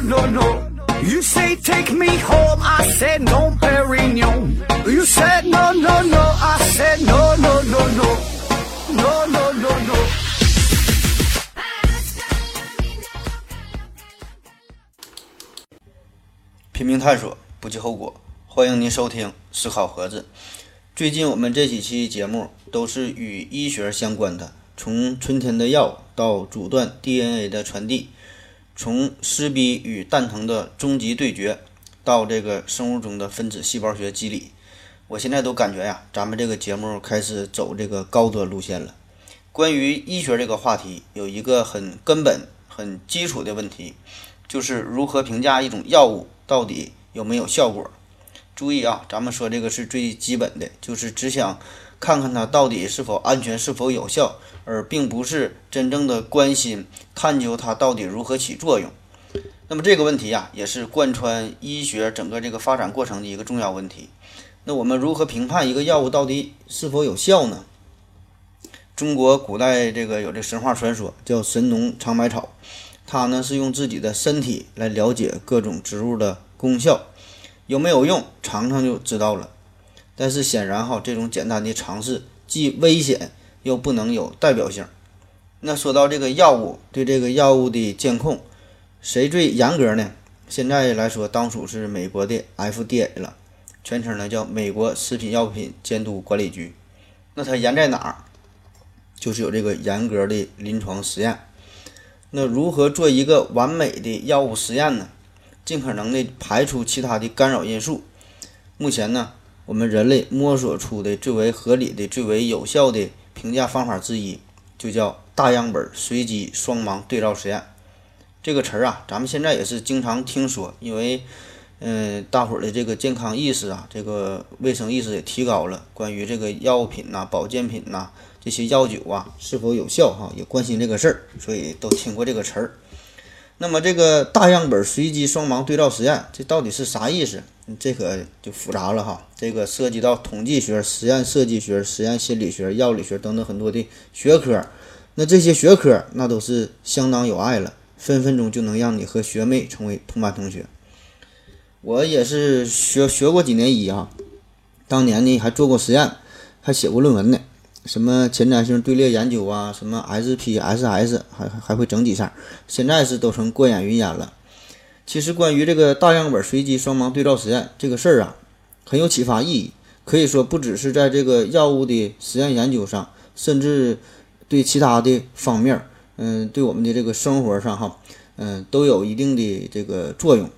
no, no, no. You say take me home, I said no, Perignon. You said no, no, no, I said no, no, no, no. No, no, no, no. 拼命探索，不计后果。欢迎您收听思考盒子。最近我们这几期节目都是与医学相关的，从春天的药到阻断 DNA 的传递，从撕逼与蛋疼的终极对决，到这个生物中的分子细胞学机理，我现在都感觉呀，咱们这个节目开始走这个高端路线了。关于医学这个话题，有一个很根本、很基础的问题，就是如何评价一种药物到底有没有效果。注意啊，咱们说这个是最基本的，就是只想看看它到底是否安全、是否有效，而并不是真正的关心探究它到底如何起作用。那么这个问题呀，也是贯穿医学整个这个发展过程的一个重要问题。那我们如何评判一个药物到底是否有效呢？中国古代这个有这神话传说，叫神农尝百草，他呢是用自己的身体来了解各种植物的功效，有没有用，尝尝就知道了。但是显然哈，这种简单的尝试既危险又不能有代表性。那说到这个药物，对这个药物的监控，谁最严格呢？现在来说，当属是美国的 FDA 了，全称呢叫美国食品药品监督管理局。那它严在哪儿？就是有这个严格的临床实验。那如何做一个完美的药物实验呢？尽可能的排除其他的干扰因素。目前呢，我们人类摸索出的最为合理的、最为有效的评价方法之一，就叫大样本随机双盲对照实验。这个词儿啊，咱们现在也是经常听说，因为，嗯，大伙儿的这个健康意识啊，这个卫生意识也提高了，关于这个药品呐、保健品呐。这些药酒啊是否有效？哈，也关心这个事儿，所以都听过这个词儿。那么这个大样本随机双盲对照实验，这到底是啥意思？这可就复杂了哈。这个涉及到统计学、实验设计学、实验心理学、药理学等等很多的学科。那这些学科那都是相当有爱了，分分钟就能让你和学妹成为同班同学。我也是学学过几年医啊，当年呢还做过实验，还写过论文呢。什么前瞻性队列研究啊，什么 SPSS，还还会整几下，现在是都成过眼云烟了。其实关于这个大样本随机双盲对照实验这个事儿啊，很有启发意义。可以说不只是在这个药物的实验研究上，甚至对其他的方面，嗯，对我们的这个生活上哈，嗯，都有一定的这个作用。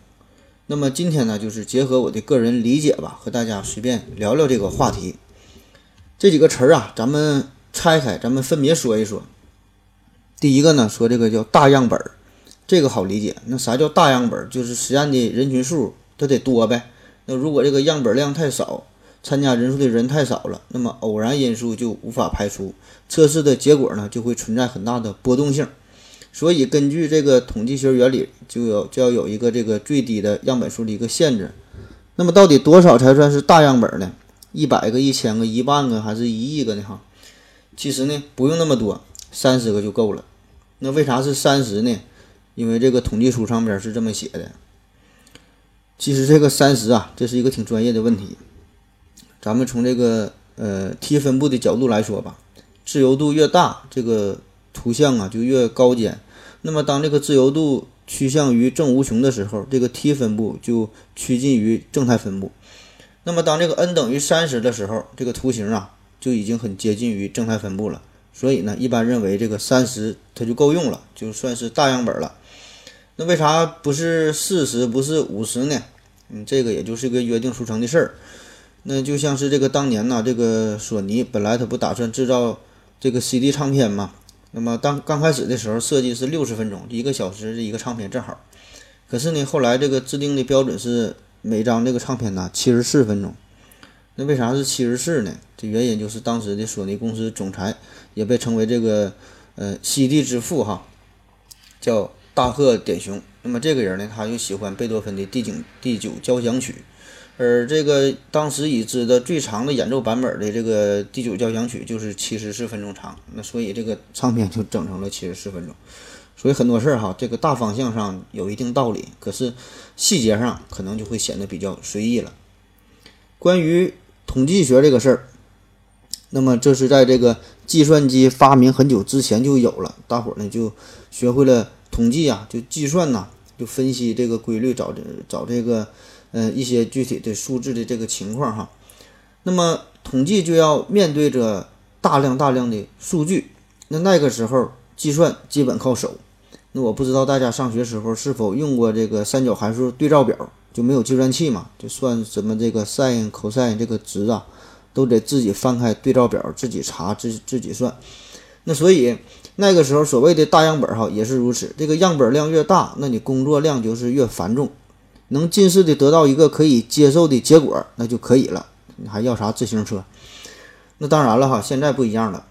那么今天呢，就是结合我的个人理解吧，和大家随便聊聊这个话题。这几个词儿啊，咱们拆开，咱们分别说一说。第一个呢，说这个叫大样本儿，这个好理解。那啥叫大样本儿？就是实验的人群数它得多呗。那如果这个样本量太少，参加人数的人太少了，那么偶然因素就无法排除，测试的结果呢就会存在很大的波动性。所以根据这个统计学原理，就要就要有一个这个最低的样本数的一个限制。那么到底多少才算是大样本呢？一百个、一千个、一万个还是一亿个呢？哈，其实呢不用那么多，三十个就够了。那为啥是三十呢？因为这个统计书上边是这么写的。其实这个三十啊，这是一个挺专业的问题。咱们从这个呃 T 分布的角度来说吧，自由度越大，这个图像啊就越高尖。那么当这个自由度趋向于正无穷的时候，这个 T 分布就趋近于正态分布。那么当这个 n 等于三十的时候，这个图形啊就已经很接近于正态分布了。所以呢，一般认为这个三十它就够用了，就算是大样本了。那为啥不是四十，不是五十呢？嗯，这个也就是个约定俗成的事儿。那就像是这个当年呢，这个索尼本来它不打算制造这个 CD 唱片嘛。那么当刚开始的时候设计是六十分钟，一个小时的一个唱片正好。可是呢，后来这个制定的标准是。每张这个唱片呢，七十四分钟。那为啥是七十四呢？这原因就是当时的索尼公司总裁，也被称为这个呃 CD 之父哈，叫大贺典雄。那么这个人呢，他就喜欢贝多芬的第九第九交响曲，而这个当时已知的最长的演奏版本的这个第九交响曲就是七十四分钟长。那所以这个唱片就整成了七十四分钟。所以很多事儿哈，这个大方向上有一定道理，可是细节上可能就会显得比较随意了。关于统计学这个事儿，那么这是在这个计算机发明很久之前就有了，大伙儿呢就学会了统计啊，就计算呐，就分析这个规律，找这找这个呃一些具体的数字的这个情况哈。那么统计就要面对着大量大量的数据，那那个时候计算基本靠手。那我不知道大家上学时候是否用过这个三角函数对照表，就没有计算器嘛，就算什么这个 sin、cos 这个值啊，都得自己翻开对照表，自己查，自自己算。那所以那个时候所谓的大样本哈也是如此，这个样本量越大，那你工作量就是越繁重，能近似的得到一个可以接受的结果，那就可以了。你还要啥自行车？那当然了哈，现在不一样了，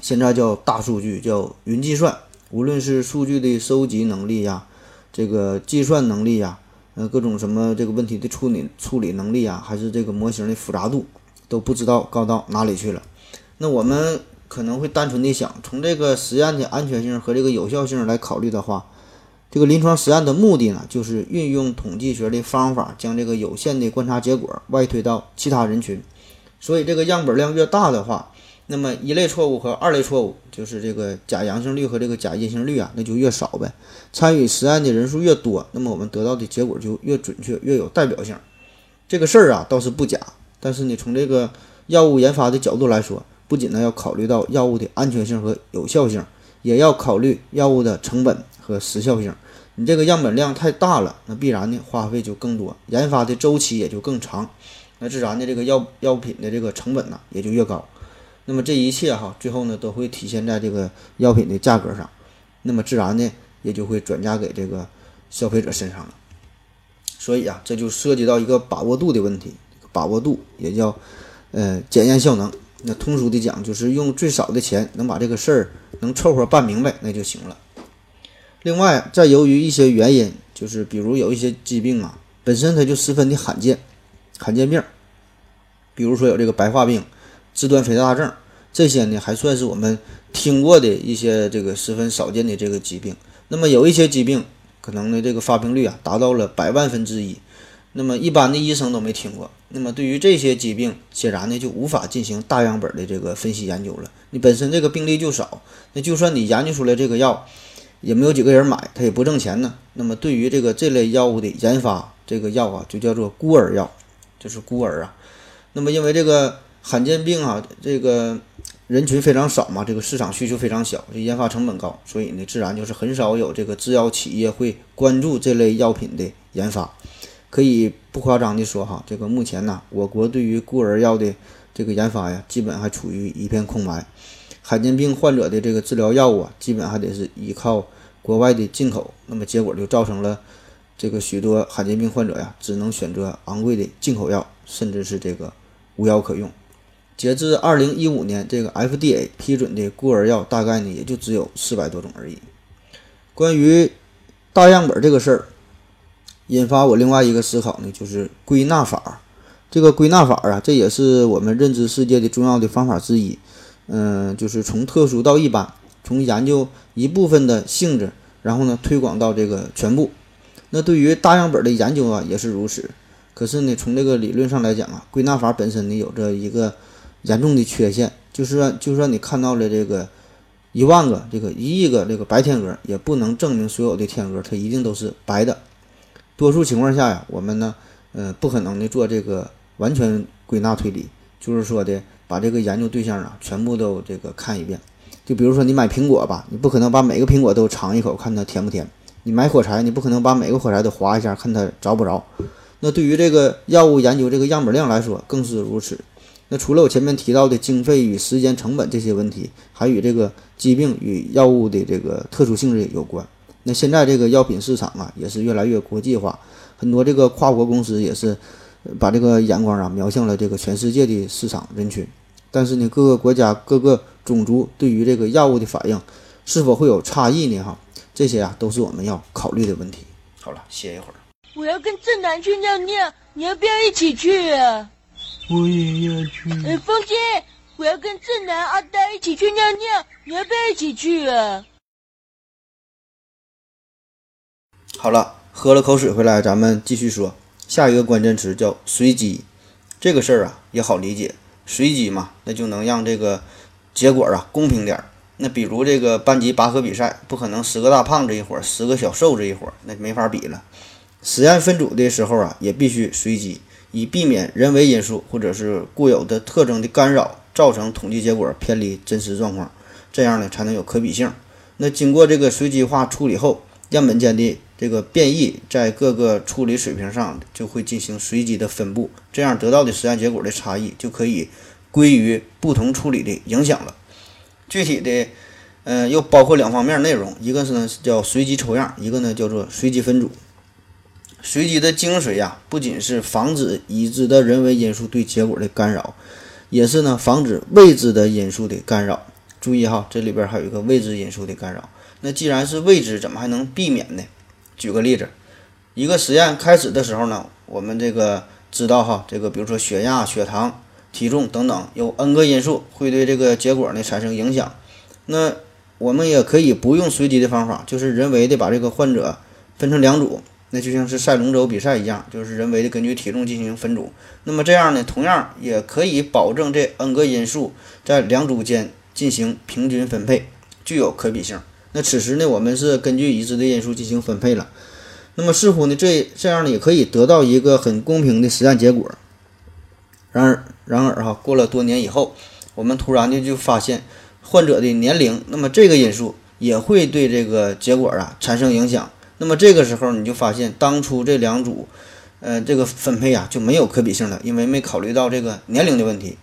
现在叫大数据，叫云计算。无论是数据的收集能力呀，这个计算能力呀，呃，各种什么这个问题的处理处理能力啊，还是这个模型的复杂度，都不知道高到哪里去了。那我们可能会单纯的想，从这个实验的安全性和这个有效性来考虑的话，这个临床实验的目的呢，就是运用统计学的方法，将这个有限的观察结果外推到其他人群。所以这个样本量越大的话，那么一类错误和二类错误，就是这个假阳性率和这个假阴性率啊，那就越少呗。参与实验的人数越多，那么我们得到的结果就越准确、越有代表性。这个事儿啊倒是不假，但是你，从这个药物研发的角度来说，不仅呢要考虑到药物的安全性和有效性，也要考虑药物的成本和时效性。你这个样本量太大了，那必然呢花费就更多，研发的周期也就更长，那自然的这个药药品的这个成本呢也就越高。那么这一切哈，最后呢都会体现在这个药品的价格上，那么自然呢也就会转嫁给这个消费者身上了。所以啊，这就涉及到一个把握度的问题，把握度也叫呃检验效能。那通俗的讲，就是用最少的钱能把这个事儿能凑合办明白，那就行了。另外，再由于一些原因，就是比如有一些疾病啊，本身它就十分的罕见，罕见病，比如说有这个白化病。肢端肥大症这些呢，还算是我们听过的一些这个十分少见的这个疾病。那么有一些疾病，可能呢这个发病率啊达到了百万分之一，那么一般的医生都没听过。那么对于这些疾病，显然呢就无法进行大样本的这个分析研究了。你本身这个病例就少，那就算你研究出来这个药，也没有几个人买，它也不挣钱呢。那么对于这个这类药物的研发，这个药啊就叫做孤儿药，就是孤儿啊。那么因为这个。罕见病啊，这个人群非常少嘛，这个市场需求非常小，这研发成本高，所以呢，自然就是很少有这个制药企业会关注这类药品的研发。可以不夸张的说哈，这个目前呢，我国对于孤儿药的这个研发呀，基本还处于一片空白。罕见病患者的这个治疗药物啊，基本还得是依靠国外的进口，那么结果就造成了这个许多罕见病患者呀，只能选择昂贵的进口药，甚至是这个无药可用。截至二零一五年，这个 FDA 批准的孤儿药大概呢也就只有四百多种而已。关于大样本这个事儿，引发我另外一个思考呢，就是归纳法。这个归纳法啊，这也是我们认知世界的重要的方法之一。嗯，就是从特殊到一般，从研究一部分的性质，然后呢推广到这个全部。那对于大样本的研究啊，也是如此。可是呢，从这个理论上来讲啊，归纳法本身呢有着一个。严重的缺陷就是说，就算你看到了这个一万个、这个一亿个这个白天鹅，也不能证明所有的天鹅它一定都是白的。多数情况下呀，我们呢，呃，不可能的做这个完全归纳推理，就是说的把这个研究对象啊全部都这个看一遍。就比如说你买苹果吧，你不可能把每个苹果都尝一口看它甜不甜；你买火柴，你不可能把每个火柴都划一下看它着不着。那对于这个药物研究这个样本量来说，更是如此。那除了我前面提到的经费与时间成本这些问题，还与这个疾病与药物的这个特殊性质有关。那现在这个药品市场啊，也是越来越国际化，很多这个跨国公司也是把这个眼光啊瞄向了这个全世界的市场人群。但是呢，各个国家各个种族对于这个药物的反应是否会有差异呢？哈，这些啊都是我们要考虑的问题。好了，歇一会儿。我要跟正南去尿尿，你要不要一起去啊？我也要去。哎，风姐，我要跟正南、阿呆一起去尿尿，你要不要一起去啊？好了，喝了口水回来，咱们继续说下一个关键词叫随机。这个事儿啊也好理解，随机嘛，那就能让这个结果啊公平点儿。那比如这个班级拔河比赛，不可能十个大胖子一伙儿，十个小瘦子一伙儿，那没法比了。实验分组的时候啊，也必须随机，以避免人为因素或者是固有的特征的干扰，造成统计结果偏离真实状况。这样呢才能有可比性。那经过这个随机化处理后，样本间的这个变异在各个处理水平上就会进行随机的分布，这样得到的实验结果的差异就可以归于不同处理的影响了。具体的，嗯，又包括两方面内容，一个是呢叫随机抽样，一个呢叫做随机分组。随机的精髓呀，不仅是防止已知的人为因素对结果的干扰，也是呢防止未知的因素的干扰。注意哈，这里边还有一个未知因素的干扰。那既然是未知，怎么还能避免呢？举个例子，一个实验开始的时候呢，我们这个知道哈，这个比如说血压、血糖、体重等等，有 n 个因素会对这个结果呢产生影响。那我们也可以不用随机的方法，就是人为的把这个患者分成两组，那就像是赛龙舟比赛一样，就是人为的根据体重进行分组。那么这样呢，同样也可以保证这 n 个因素在两组间进行平均分配，具有可比性。那此时呢，我们是根据已知的因素进行分配了。那么似乎呢，这这样呢也可以得到一个很公平的实验结果。然而，然而哈，过了多年以后，我们突然的就发现患者的年龄，那么这个因素也会对这个结果啊产生影响。那么这个时候你就发现，当初这两组，呃，这个分配啊就没有可比性了，因为没考虑到这个年龄的问题。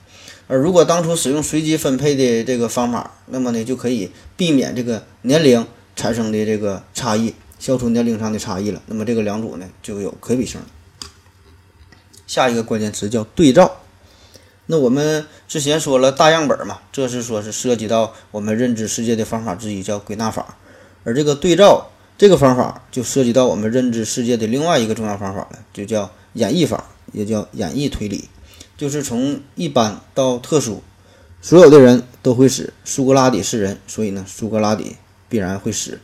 而如果当初使用随机分配的这个方法，那么呢就可以避免这个年龄产生的这个差异，消除年龄上的差异了。那么这个两组呢就有可比性了。下一个关键词叫对照。那我们之前说了大样本嘛，这是说是涉及到我们认知世界的方法之一，叫归纳法。而这个对照这个方法就涉及到我们认知世界的另外一个重要方法了，就叫演绎法，也叫演绎推理。就是从一般到特殊，所有的人都会死。苏格拉底是人，所以呢，苏格拉底必然会死。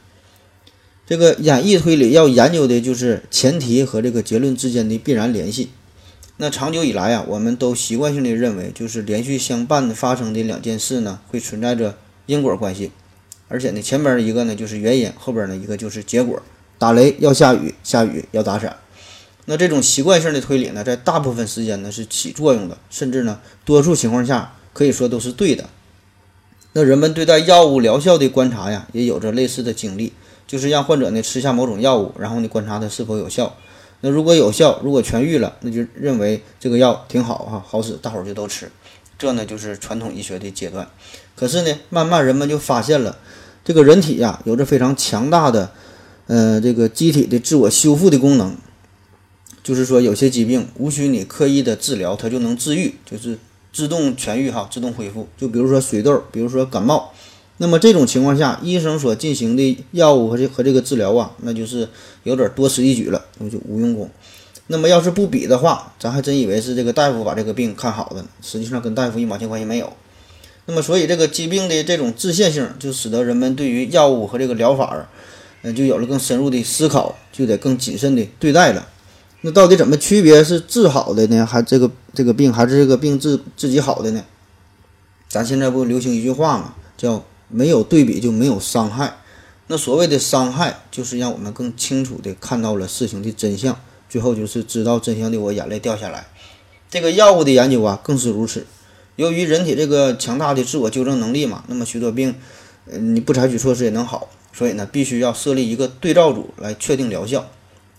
这个演绎推理要研究的就是前提和这个结论之间的必然联系。那长久以来啊，我们都习惯性的认为，就是连续相伴发生的两件事呢，会存在着因果关系。而且呢，前边一个呢就是原因，后边呢一个就是结果。打雷要下雨，下雨要打伞。那这种习惯性的推理呢，在大部分时间呢是起作用的，甚至呢，多数情况下可以说都是对的。那人们对待药物疗效的观察呀，也有着类似的经历，就是让患者呢吃下某种药物，然后呢观察它是否有效。那如果有效，如果痊愈了，那就认为这个药挺好哈，好使，大伙儿就都吃。这呢就是传统医学的阶段。可是呢，慢慢人们就发现了，这个人体呀有着非常强大的，呃，这个机体的自我修复的功能。就是说，有些疾病无需你刻意的治疗，它就能治愈，就是自动痊愈哈，自动恢复。就比如说水痘，比如说感冒，那么这种情况下，医生所进行的药物和这和这个治疗啊，那就是有点多此一举了，那就无用功。那么要是不比的话，咱还真以为是这个大夫把这个病看好的，实际上跟大夫一毛钱关系没有。那么所以这个疾病的这种自限性，就使得人们对于药物和这个疗法，嗯，就有了更深入的思考，就得更谨慎的对待了。那到底怎么区别是治好的呢？还这个这个病还是这个病治自己好的呢？咱现在不流行一句话吗，叫没有对比就没有伤害。那所谓的伤害，就是让我们更清楚的看到了事情的真相，最后就是知道真相的我眼泪掉下来。这个药物的研究啊，更是如此。由于人体这个强大的自我纠正能力嘛，那么许多病，呃，你不采取措施也能好。所以呢，必须要设立一个对照组来确定疗效。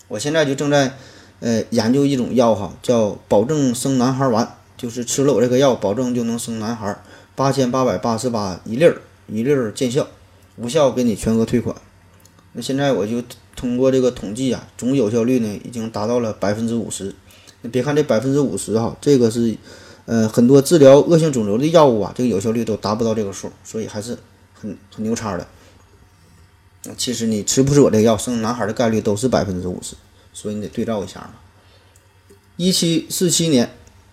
我现在就正在。呃，研究一种药哈，叫保证生男孩丸，就是吃了我这个药，保证就能生男孩，八千八百八十八一粒儿，一粒儿见效，无效给你全额退款。那现在我就通过这个统计啊，总有效率呢已经达到了百分之五十。你别看这百分之五十哈，这个是呃很多治疗恶性肿瘤的药物啊，这个有效率都达不到这个数，所以还是很很牛叉的。其实你吃不吃我这个药，生男孩的概率都是百分之五十。所以你得对照一下嘛。一七四七年，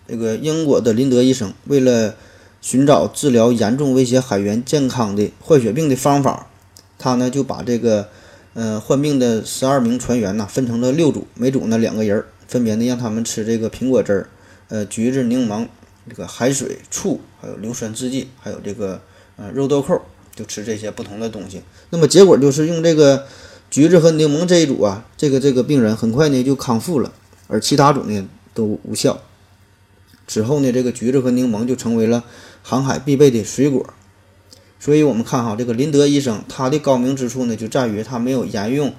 这个英国的林德医生为了寻找治疗严重威胁海员健康的坏血病的方法，他呢就把这个呃，患病的十二名船员呢，分成了六组，每组呢两个人，分别呢让他们吃这个苹果汁儿、呃橘子、柠檬、这个海水、醋，还有硫酸制剂，还有这个呃肉豆蔻，就吃这些不同的东西。那么结果就是用这个橘子和柠檬这一组啊，这个这个病人很快呢就康复了，而其他组呢都无效。之后呢，这个橘子和柠檬就成为了航海必备的水果。所以，我们看哈，这个林德医生他的高明之处呢，就在于他没有沿用，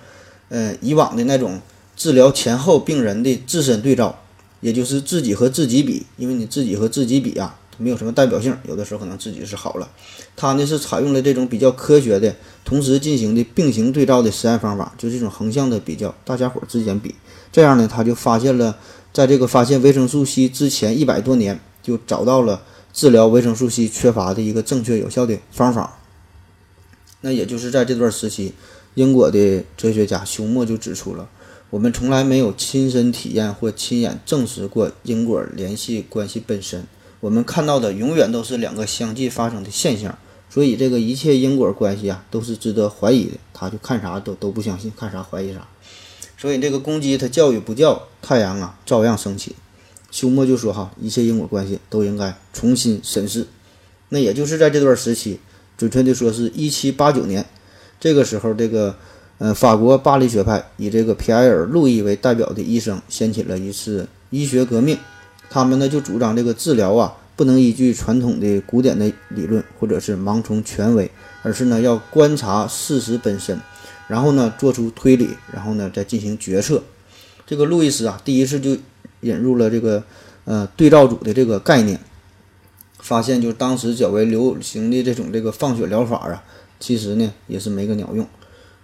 呃，以往的那种治疗前后病人的自身对照，也就是自己和自己比。因为你自己和自己比啊，没有什么代表性，有的时候可能自己是好了。他呢是采用了这种比较科学的、同时进行的并行对照的实验方法，就这种横向的比较，大家伙之间比。这样呢，他就发现了，在这个发现维生素 C 之前一百多年，就找到了。治疗维生素 C 缺乏的一个正确有效的方法，那也就是在这段时期，英国的哲学家休谟就指出了，我们从来没有亲身体验或亲眼证实过因果联系关系本身，我们看到的永远都是两个相继发生的现象，所以这个一切因果关系啊都是值得怀疑的。他就看啥都都不相信，看啥怀疑啥，所以这个公鸡它叫与不叫，太阳啊照样升起。休谟就说：“哈，一切因果关系都应该重新审视。那也就是在这段时期，准确的说是一七八九年，这个时候，这个呃法国巴黎学派以这个皮埃尔·路易为代表的医生掀起了一次医学革命。他们呢就主张这个治疗啊不能依据传统的古典的理论或者是盲从权威，而是呢要观察事实本身，然后呢做出推理，然后呢再进行决策。这个路易斯啊第一次就。”引入了这个呃对照组的这个概念，发现就当时较为流行的这种这个放血疗法啊，其实呢也是没个鸟用。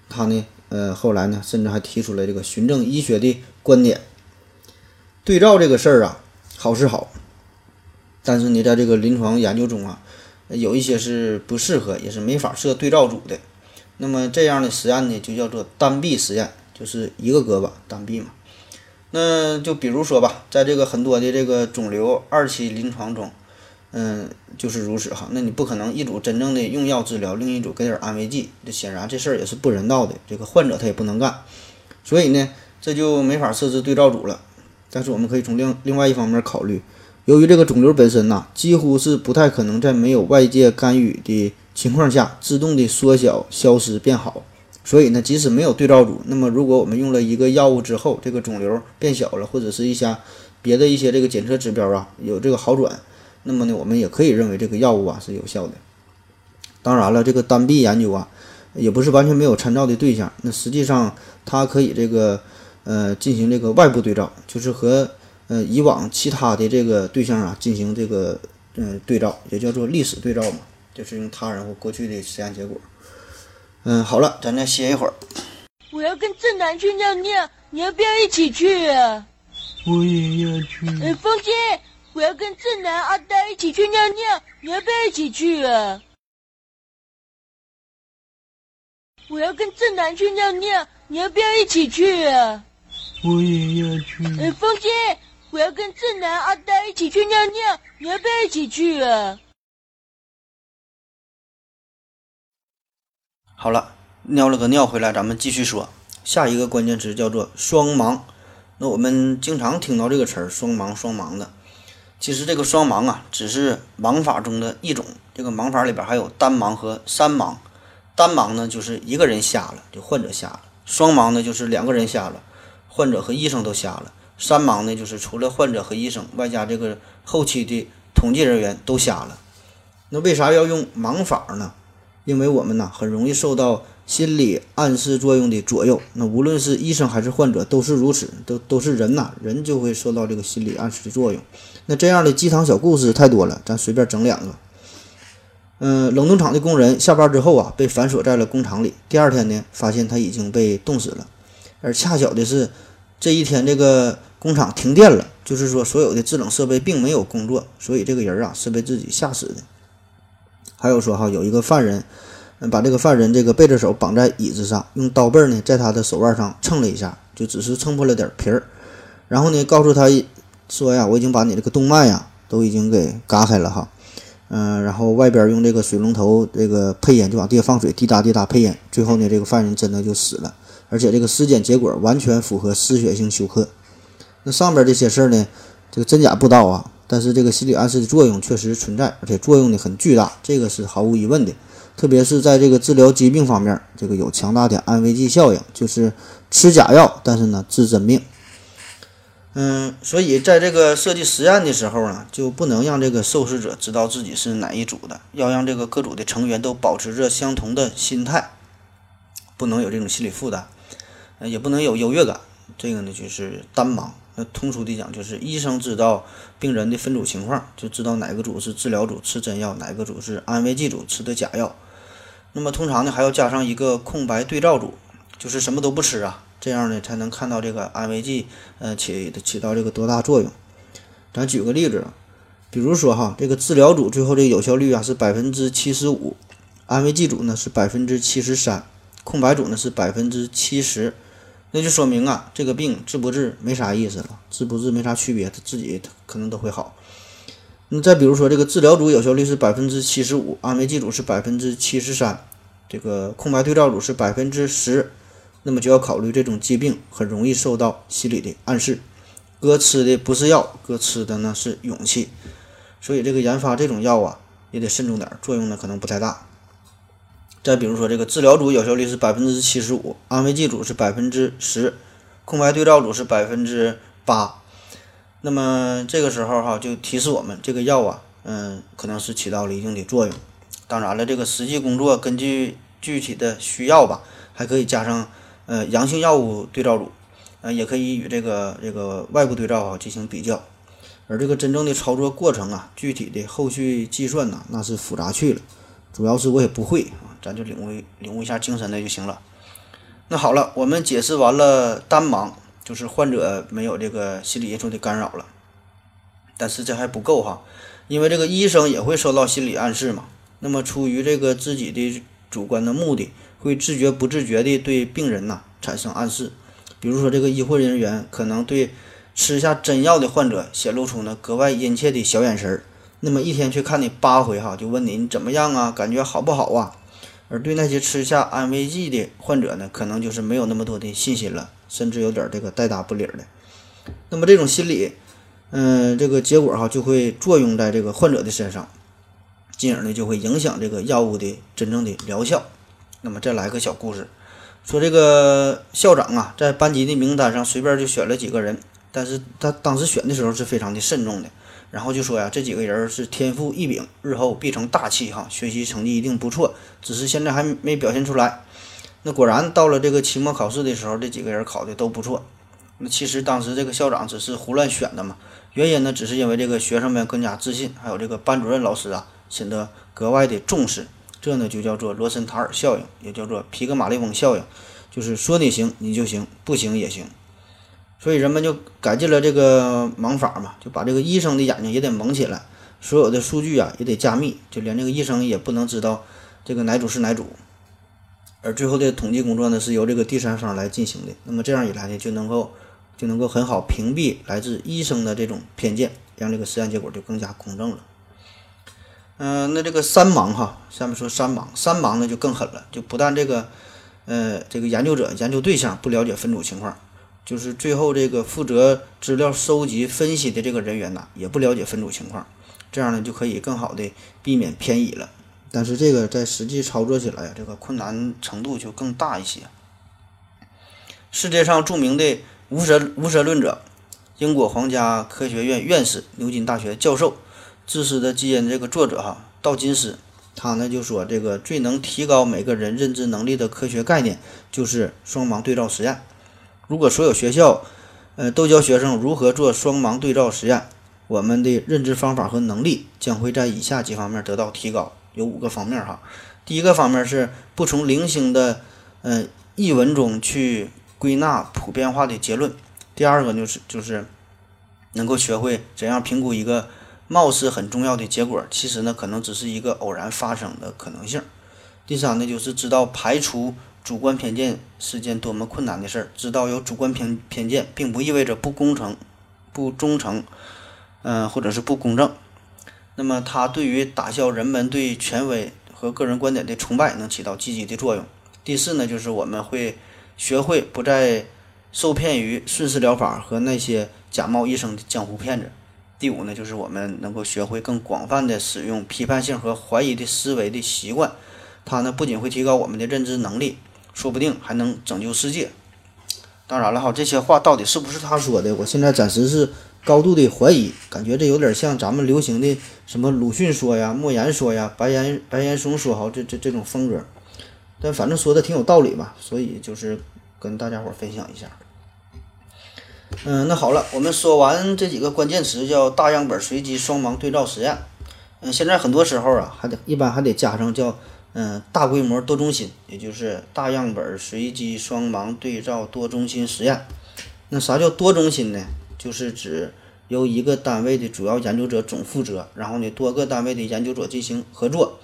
他呢呃后来呢甚至还提出了这个循证医学的观点。对照这个事儿啊，好是好，但是呢在这个临床研究中啊，有一些是不适合，也是没法设对照组的。那么这样的实验呢就叫做单臂实验，就是一个胳膊单臂嘛。那就比如说吧，在这个很多的这个肿瘤二期临床中，嗯，就是如此哈。那你不可能一组真正的用药治疗，另一组给点安慰剂，这显然这事儿也是不人道的。这个患者他也不能干，所以呢，这就没法设置对照组了。但是我们可以从另另外一方面考虑，由于这个肿瘤本身呐，几乎是不太可能在没有外界干预的情况下自动的缩小、消失、变好。所以呢，即使没有对照组，那么如果我们用了一个药物之后，这个肿瘤变小了，或者是一些别的一些这个检测指标啊有这个好转，那么呢，我们也可以认为这个药物啊是有效的。当然了，这个单臂研究啊，也不是完全没有参照的对象。那实际上它可以这个呃进行这个外部对照，就是和呃以往其他的这个对象啊进行这个嗯对照，也叫做历史对照嘛，就是用他人或过去的实验结果。嗯，好了，咱再歇一会儿。我要跟正南去尿尿，你要不要一起去啊？我也要去。哎，风姐，我要跟正南、阿呆一起去尿尿，你要不要一起去啊？我要跟正南去尿尿，你要不要一起去啊？我也要去。哎，风姐，我要跟正南、阿呆一起去尿尿，你要不要一起去啊？好了，尿了个尿回来，咱们继续说。下一个关键词叫做双盲。那我们经常听到这个词儿“双盲”“双盲”的。其实这个双盲啊，只是盲法中的一种。这个盲法里边还有单盲和三盲。单盲呢，就是一个人瞎了，就患者瞎了；双盲呢，就是两个人瞎了，患者和医生都瞎了；三盲呢，就是除了患者和医生，外加这个后期的统计人员都瞎了。那为啥要用盲法呢？因为我们呢很容易受到心理暗示作用的左右，那无论是医生还是患者都是如此，都都是人呐，人就会受到这个心理暗示的作用。那这样的鸡汤小故事太多了，咱随便整两个。嗯，冷冻厂的工人下班之后啊，被反锁在了工厂里。第二天呢，发现他已经被冻死了。而恰巧的是，这一天这个工厂停电了，就是说所有的制冷设备并没有工作，所以这个人啊是被自己吓死的。还有说哈，有一个犯人，把这个犯人这个背着手绑在椅子上，用刀背呢在他的手腕上蹭了一下，就只是蹭破了点皮儿，然后呢告诉他说呀，我已经把你这个动脉呀都已经给嘎开了哈，嗯，然后外边用这个水龙头这个配烟就往地下放水，滴答滴答配烟，最后呢这个犯人真的就死了。而且这个尸检结果完全符合失血性休克。那上边这些事儿呢，这个真假不知道啊，但是这个心理暗示的作用确实存在，而且作用呢很巨大，这个是毫无疑问的。特别是在这个治疗疾病方面，这个有强大的安慰剂效应，就是吃假药，但是呢治真病。嗯，所以在这个设计实验的时候呢，就不能让这个受试者知道自己是哪一组的，要让这个各组的成员都保持着相同的心态，不能有这种心理负担，呃，也不能有优越感。这个呢就是单盲。那通俗的讲，就是医生知道病人的分组情况，就知道哪个组是治疗组吃真药，哪个组是安慰剂组吃的假药。那么通常呢还要加上一个空白对照组，就是什么都不吃啊。这样呢，才能看到这个安慰剂，呃，起起到这个多大作用。咱举个例子，比如说哈，这个治疗组最后这个有效率啊是百分之七十五，安慰剂组呢是百分之七十三，空白组呢是百分之七十，那就说明啊，这个病治不治没啥意思了，治不治没啥区别，他自己可能都会好。那再比如说，这个治疗组有效率是百分之七十五，安慰剂组是百分之七十三，这个空白对照组是百分之十。那么就要考虑这种疾病很容易受到心理的暗示，哥吃的不是药，哥吃的呢是勇气，所以这个研发这种药啊也得慎重点，作用呢可能不太大。再比如说这个治疗组有效率是百分之七十五，安慰剂组是百分之十，空白对照组是百分之八，那么这个时候哈就提示我们这个药啊，嗯，可能是起到了一定的作用。当然了，这个实际工作根据具体的需要吧，还可以加上。呃，阳性药物对照组，呃，也可以与这个这个外部对照啊进行比较，而这个真正的操作过程啊，具体的后续计算呢，那是复杂去了，主要是我也不会啊，咱就领悟领悟一下精神的就行了。那好了，我们解释完了单盲，就是患者没有这个心理因素的干扰了，但是这还不够哈，因为这个医生也会受到心理暗示嘛，那么出于这个自己的主观的目的。会自觉不自觉地对病人呐产生暗示，比如说这个医护人员可能对吃下真药的患者显露出呢格外殷切的小眼神儿，那么一天去看你八回哈，就问你你怎么样啊，感觉好不好啊？而对那些吃下安慰剂的患者呢，可能就是没有那么多的信心了，甚至有点这个带搭不理的。那么这种心理，嗯，这个结果哈就会作用在这个患者的身上，进而呢就会影响这个药物的真正的疗效。那么再来个小故事，说这个校长啊，在班级的名单上随便就选了几个人，但是他当时选的时候是非常的慎重的，然后就说呀，这几个人是天赋异禀，日后必成大器哈，学习成绩一定不错，只是现在还没表现出来。那果然到了这个期末考试的时候，这几个人考的都不错。那其实当时这个校长只是胡乱选的嘛，原因呢，只是因为这个学生们更加自信，还有这个班主任老师啊显得格外的重视。这呢就叫做罗森塔尔效应，也叫做皮格马利翁效应，就是说你行你就行，不行也行。所以人们就改进了这个盲法嘛，就把这个医生的眼睛也得蒙起来，所有的数据啊也得加密，就连这个医生也不能知道这个哪组是哪组。而最后的统计工作呢是由这个第三方来进行的。那么这样一来呢，就能够就能够很好屏蔽来自医生的这种偏见，让这个实验结果就更加公正了。嗯，那这个三盲哈，下面说三盲，三盲呢就更狠了，就不但这个，呃，这个研究者、研究对象不了解分组情况，就是最后这个负责资料收集、分析的这个人员呐，也不了解分组情况，这样呢就可以更好的避免偏移了。但是这个在实际操作起来，这个困难程度就更大一些。世界上著名的无神无神论者，英国皇家科学院院士、牛津大学教授。自私的基因这个作者哈道金斯，他呢就说这个最能提高每个人认知能力的科学概念就是双盲对照实验。如果所有学校，呃都教学生如何做双盲对照实验，我们的认知方法和能力将会在以下几方面得到提高。有五个方面哈。第一个方面是不从零星的嗯译文中去归纳普遍化的结论。第二个就是就是能够学会怎样评估一个。貌似很重要的结果，其实呢，可能只是一个偶然发生的可能性。第三呢，就是知道排除主观偏见是件多么困难的事儿。知道有主观偏偏见，并不意味着不公诚、不忠诚，嗯，或者是不公正。那么，它对于打消人们对权威和个人观点的崇拜，能起到积极的作用。第四呢，就是我们会学会不再受骗于顺势疗法和那些假冒医生的江湖骗子。第五呢，就是我们能够学会更广泛的使用批判性和怀疑的思维的习惯，它呢不仅会提高我们的认知能力，说不定还能拯救世界。当然了哈，这些话到底是不是他说的，我现在暂时是高度的怀疑，感觉这有点像咱们流行的什么鲁迅说呀、莫言说呀、白岩白岩松说哈，这这这种风格。但反正说的挺有道理吧，所以就是跟大家伙分享一下。嗯，那好了，我们说完这几个关键词，叫大样本随机双盲对照实验。嗯，现在很多时候啊，还得一般还得加上叫嗯大规模多中心，也就是大样本随机双盲对照多中心实验。那啥叫多中心呢？就是指由一个单位的主要研究者总负责，然后呢多个单位的研究者进行合作，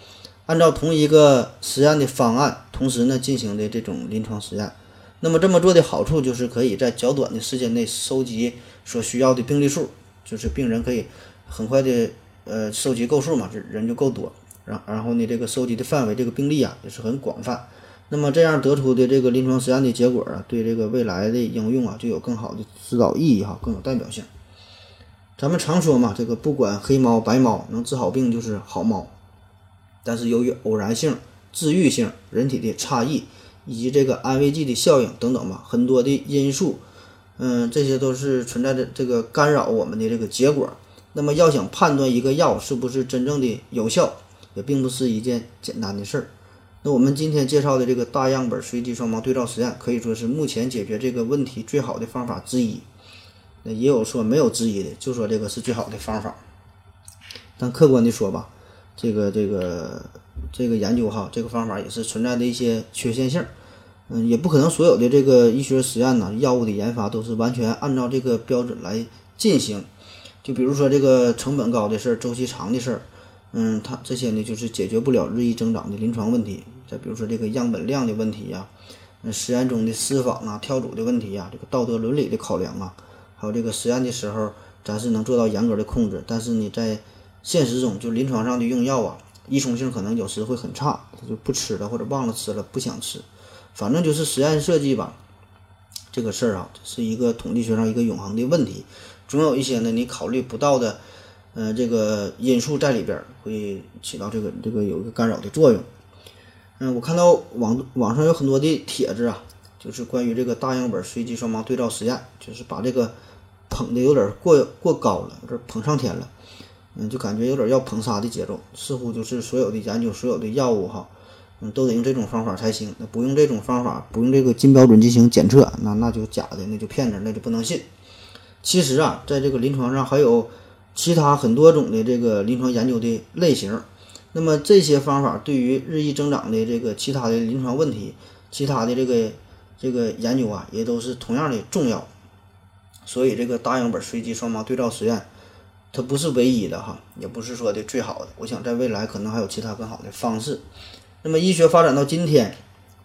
按照同一个实验的方案，同时呢进行的这种临床实验。那么这么做的好处就是可以在较短的时间内收集所需要的病例数，就是病人可以很快的呃收集够数嘛，这人就够多。然然后呢，这个收集的范围，这个病例啊也是很广泛。那么这样得出的这个临床实验的结果啊，对这个未来的应用啊就有更好的指导意义哈，更有代表性。咱们常说嘛，这个不管黑猫白猫，能治好病就是好猫。但是由于偶然性、治愈性、人体的差异。以及这个安慰剂的效应等等吧，很多的因素，嗯，这些都是存在着这个干扰我们的这个结果。那么要想判断一个药是不是真正的有效，也并不是一件简单的事儿。那我们今天介绍的这个大样本随机双盲对照实验，可以说是目前解决这个问题最好的方法之一。那也有说没有之一的，就说这个是最好的方法。但客观的说吧，这个这个。这个研究哈，这个方法也是存在的一些缺陷性，嗯，也不可能所有的这个医学实验呢，药物的研发都是完全按照这个标准来进行。就比如说这个成本高的事儿、周期长的事儿，嗯，它这些呢就是解决不了日益增长的临床问题。再比如说这个样本量的问题呀，嗯，实验中的私访啊、跳组的问题呀，这个道德伦理的考量啊，还有这个实验的时候，咱是能做到严格的控制，但是你，在现实中就临床上的用药啊。依从性可能有时会很差，他就不吃了或者忘了吃了，不想吃。反正就是实验设计吧，这个事儿啊，是一个统计学上一个永恒的问题，总有一些呢你考虑不到的，呃，这个因素在里边会起到这个这个有一个干扰的作用。嗯，我看到网网上有很多的帖子啊，就是关于这个大样本随机双盲对照实验，就是把这个捧的有点过过高了，有点捧上天了。嗯，就感觉有点要捧杀的节奏，似乎就是所有的研究、所有的药物哈，嗯，都得用这种方法才行。那不用这种方法，不用这个金标准进行检测，那那就假的，那就骗子，那就不能信。其实啊，在这个临床上还有其他很多种的这个临床研究的类型。那么这些方法对于日益增长的这个其他的临床问题、其他的这个这个研究啊，也都是同样的重要。所以这个大样本随机双盲对照实验。它不是唯一的哈，也不是说的最好的。我想在未来可能还有其他更好的方式。那么医学发展到今天，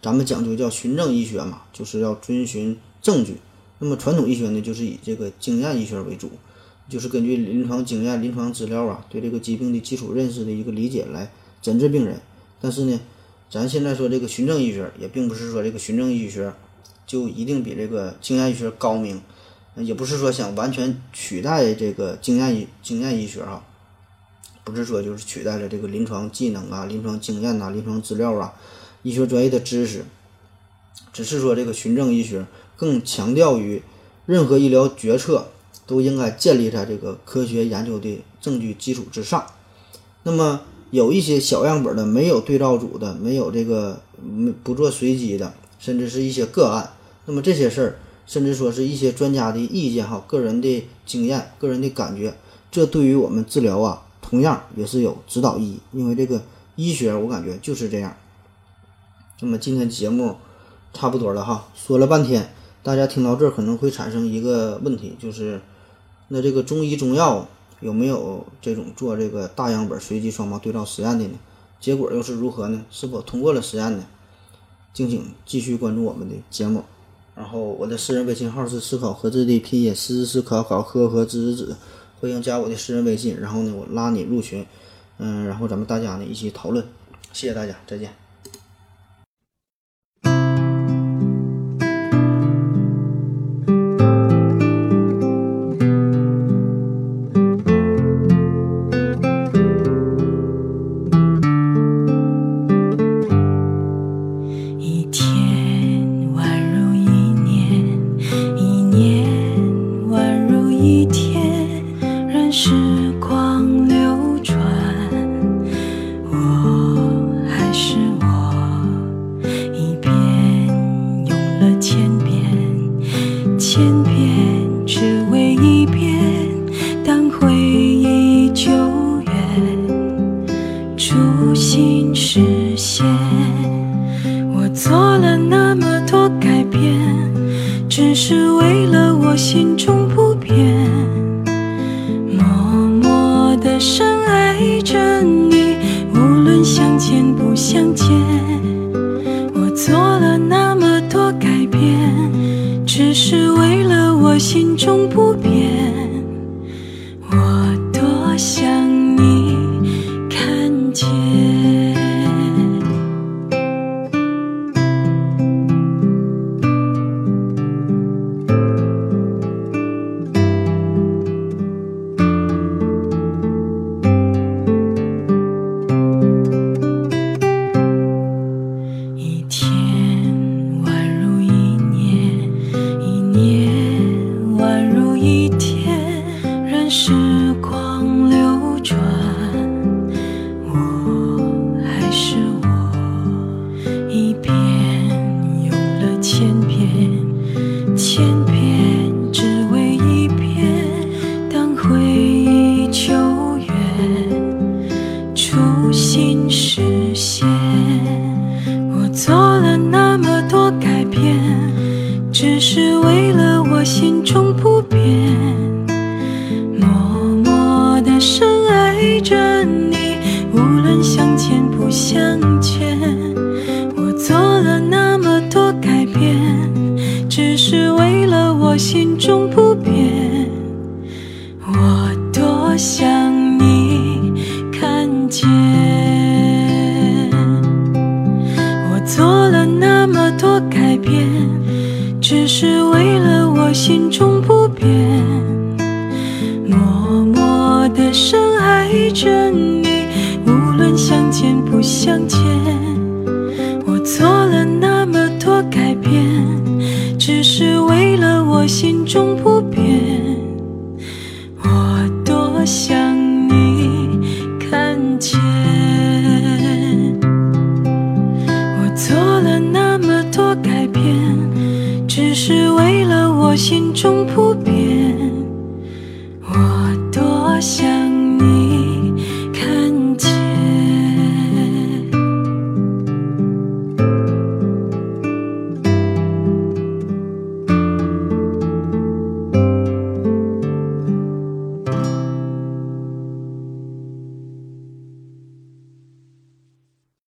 咱们讲究叫循证医学嘛，就是要遵循证据。那么传统医学呢，就是以这个经验医学为主，就是根据临床经验、临床资料啊，对这个疾病的基础认识的一个理解来诊治病人。但是呢，咱现在说这个循证医学，也并不是说这个循证医学就一定比这个经验医学高明。也不是说想完全取代这个经验医经验医学哈，不是说就是取代了这个临床技能啊、临床经验呐、临床资料啊、医学专业的知识，只是说这个循证医学更强调于任何医疗决策都应该建立在这个科学研究的证据基础之上。那么有一些小样本的、没有对照组的、没有这个不做随机的，甚至是一些个案，那么这些事儿。甚至说是一些专家的意见哈，个人的经验、个人的感觉，这对于我们治疗啊，同样也是有指导意义。因为这个医学，我感觉就是这样。那么今天节目差不多了哈，说了半天，大家听到这可能会产生一个问题，就是那这个中医中药有没有这种做这个大样本随机双盲对照实验的呢？结果又是如何呢？是否通过了实验呢？敬请继续关注我们的节目。然后我的私人微信号是思考盒子的拼音，思思考考呵呵知知知，欢迎加我的私人微信，然后呢我拉你入群，嗯，然后咱们大家呢一起讨论，谢谢大家，再见。